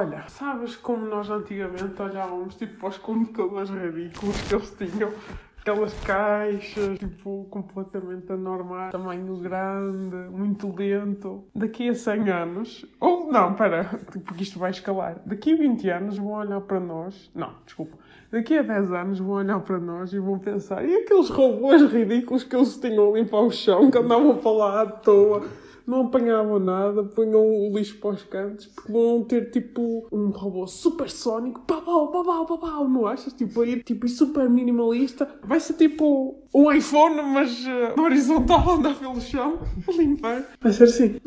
Olha, sabes como nós antigamente olhávamos tipo para os comunicadores ridículos que eles tinham? Aquelas caixas, tipo, completamente anormais, tamanho grande, muito lento. Daqui a 100 anos, ou não, espera, porque isto vai escalar. Daqui a 20 anos vão olhar para nós, não, desculpa, daqui a 10 anos vão olhar para nós e vão pensar, e aqueles robôs ridículos que eles tinham ali para o chão, que andavam para lá à toa não apanhavam nada, punham o lixo para os cantos, porque vão ter tipo um robô supersónico, pau, pau, pau, não achas? Tipo, aí, tipo, super minimalista. Vai ser tipo um iPhone, mas uh, horizontal, andar pelo chão, limpar. Vai ser assim.